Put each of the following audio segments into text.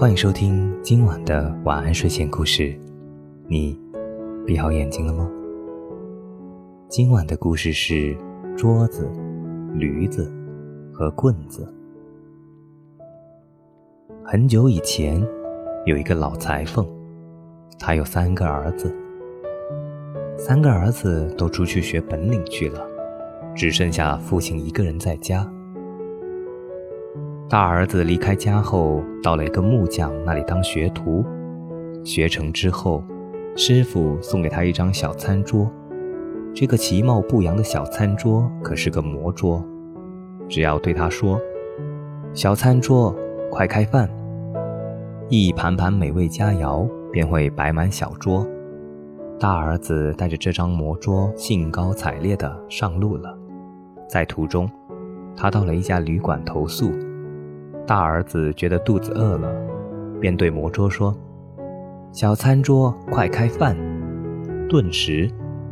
欢迎收听今晚的晚安睡前故事。你闭好眼睛了吗？今晚的故事是桌子、驴子和棍子。很久以前，有一个老裁缝，他有三个儿子，三个儿子都出去学本领去了，只剩下父亲一个人在家。大儿子离开家后，到了一个木匠那里当学徒。学成之后，师傅送给他一张小餐桌。这个其貌不扬的小餐桌可是个魔桌，只要对他说：“小餐桌，快开饭！”一盘盘美味佳肴便会摆满小桌。大儿子带着这张魔桌，兴高采烈地上路了。在途中，他到了一家旅馆投宿。大儿子觉得肚子饿了，便对魔桌说：“小餐桌，快开饭！”顿时，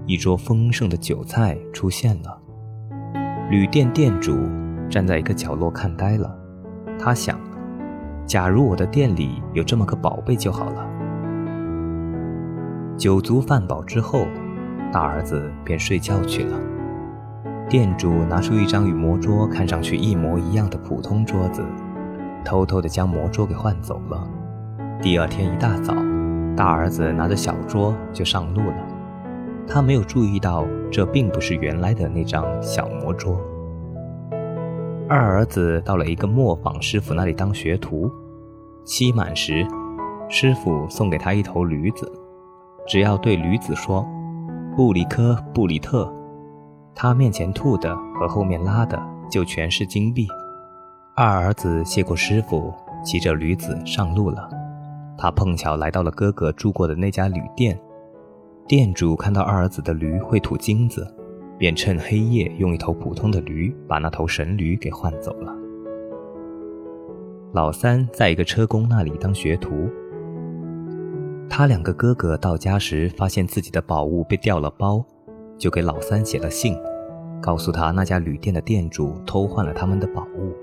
一桌丰盛的酒菜出现了。旅店店主站在一个角落看呆了，他想：“假如我的店里有这么个宝贝就好了。”酒足饭饱之后，大儿子便睡觉去了。店主拿出一张与魔桌看上去一模一样的普通桌子。偷偷地将魔桌给换走了。第二天一大早，大儿子拿着小桌就上路了。他没有注意到，这并不是原来的那张小魔桌。二儿子到了一个磨坊师傅那里当学徒，期满时，师傅送给他一头驴子，只要对驴子说“布里科布里特”，他面前吐的和后面拉的就全是金币。二儿子谢过师傅，骑着驴子上路了。他碰巧来到了哥哥住过的那家旅店，店主看到二儿子的驴会吐金子，便趁黑夜用一头普通的驴把那头神驴给换走了。老三在一个车工那里当学徒，他两个哥哥到家时发现自己的宝物被掉了包，就给老三写了信，告诉他那家旅店的店主偷换了他们的宝物。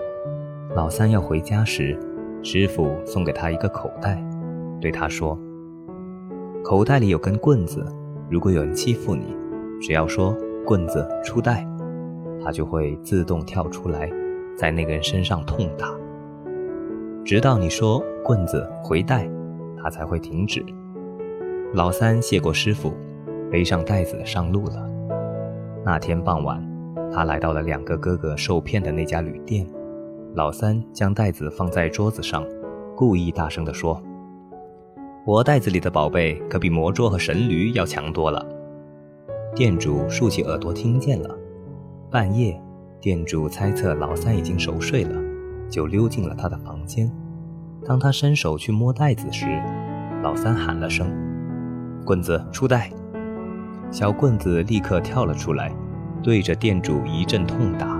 老三要回家时，师傅送给他一个口袋，对他说：“口袋里有根棍子，如果有人欺负你，只要说‘棍子出袋’，他就会自动跳出来，在那个人身上痛打，直到你说‘棍子回袋’，他才会停止。”老三谢过师傅，背上袋子上路了。那天傍晚，他来到了两个哥哥受骗的那家旅店。老三将袋子放在桌子上，故意大声地说：“我袋子里的宝贝可比魔桌和神驴要强多了。”店主竖起耳朵听见了。半夜，店主猜测老三已经熟睡了，就溜进了他的房间。当他伸手去摸袋子时，老三喊了声：“棍子出袋！”小棍子立刻跳了出来，对着店主一阵痛打。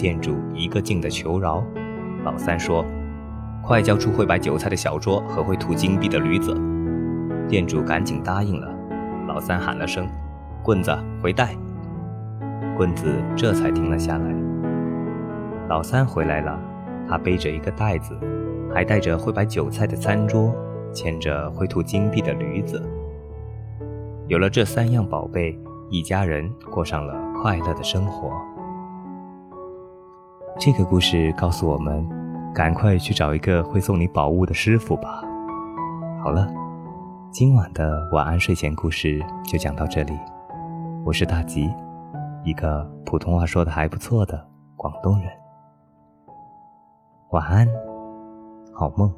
店主一个劲的求饶，老三说：“快交出会摆酒菜的小桌和会吐金币的驴子。”店主赶紧答应了。老三喊了声：“棍子回袋！”棍子这才停了下来。老三回来了，他背着一个袋子，还带着会摆酒菜的餐桌，牵着会吐金币的驴子。有了这三样宝贝，一家人过上了快乐的生活。这个故事告诉我们，赶快去找一个会送你宝物的师傅吧。好了，今晚的晚安睡前故事就讲到这里。我是大吉，一个普通话说的还不错的广东人。晚安，好梦。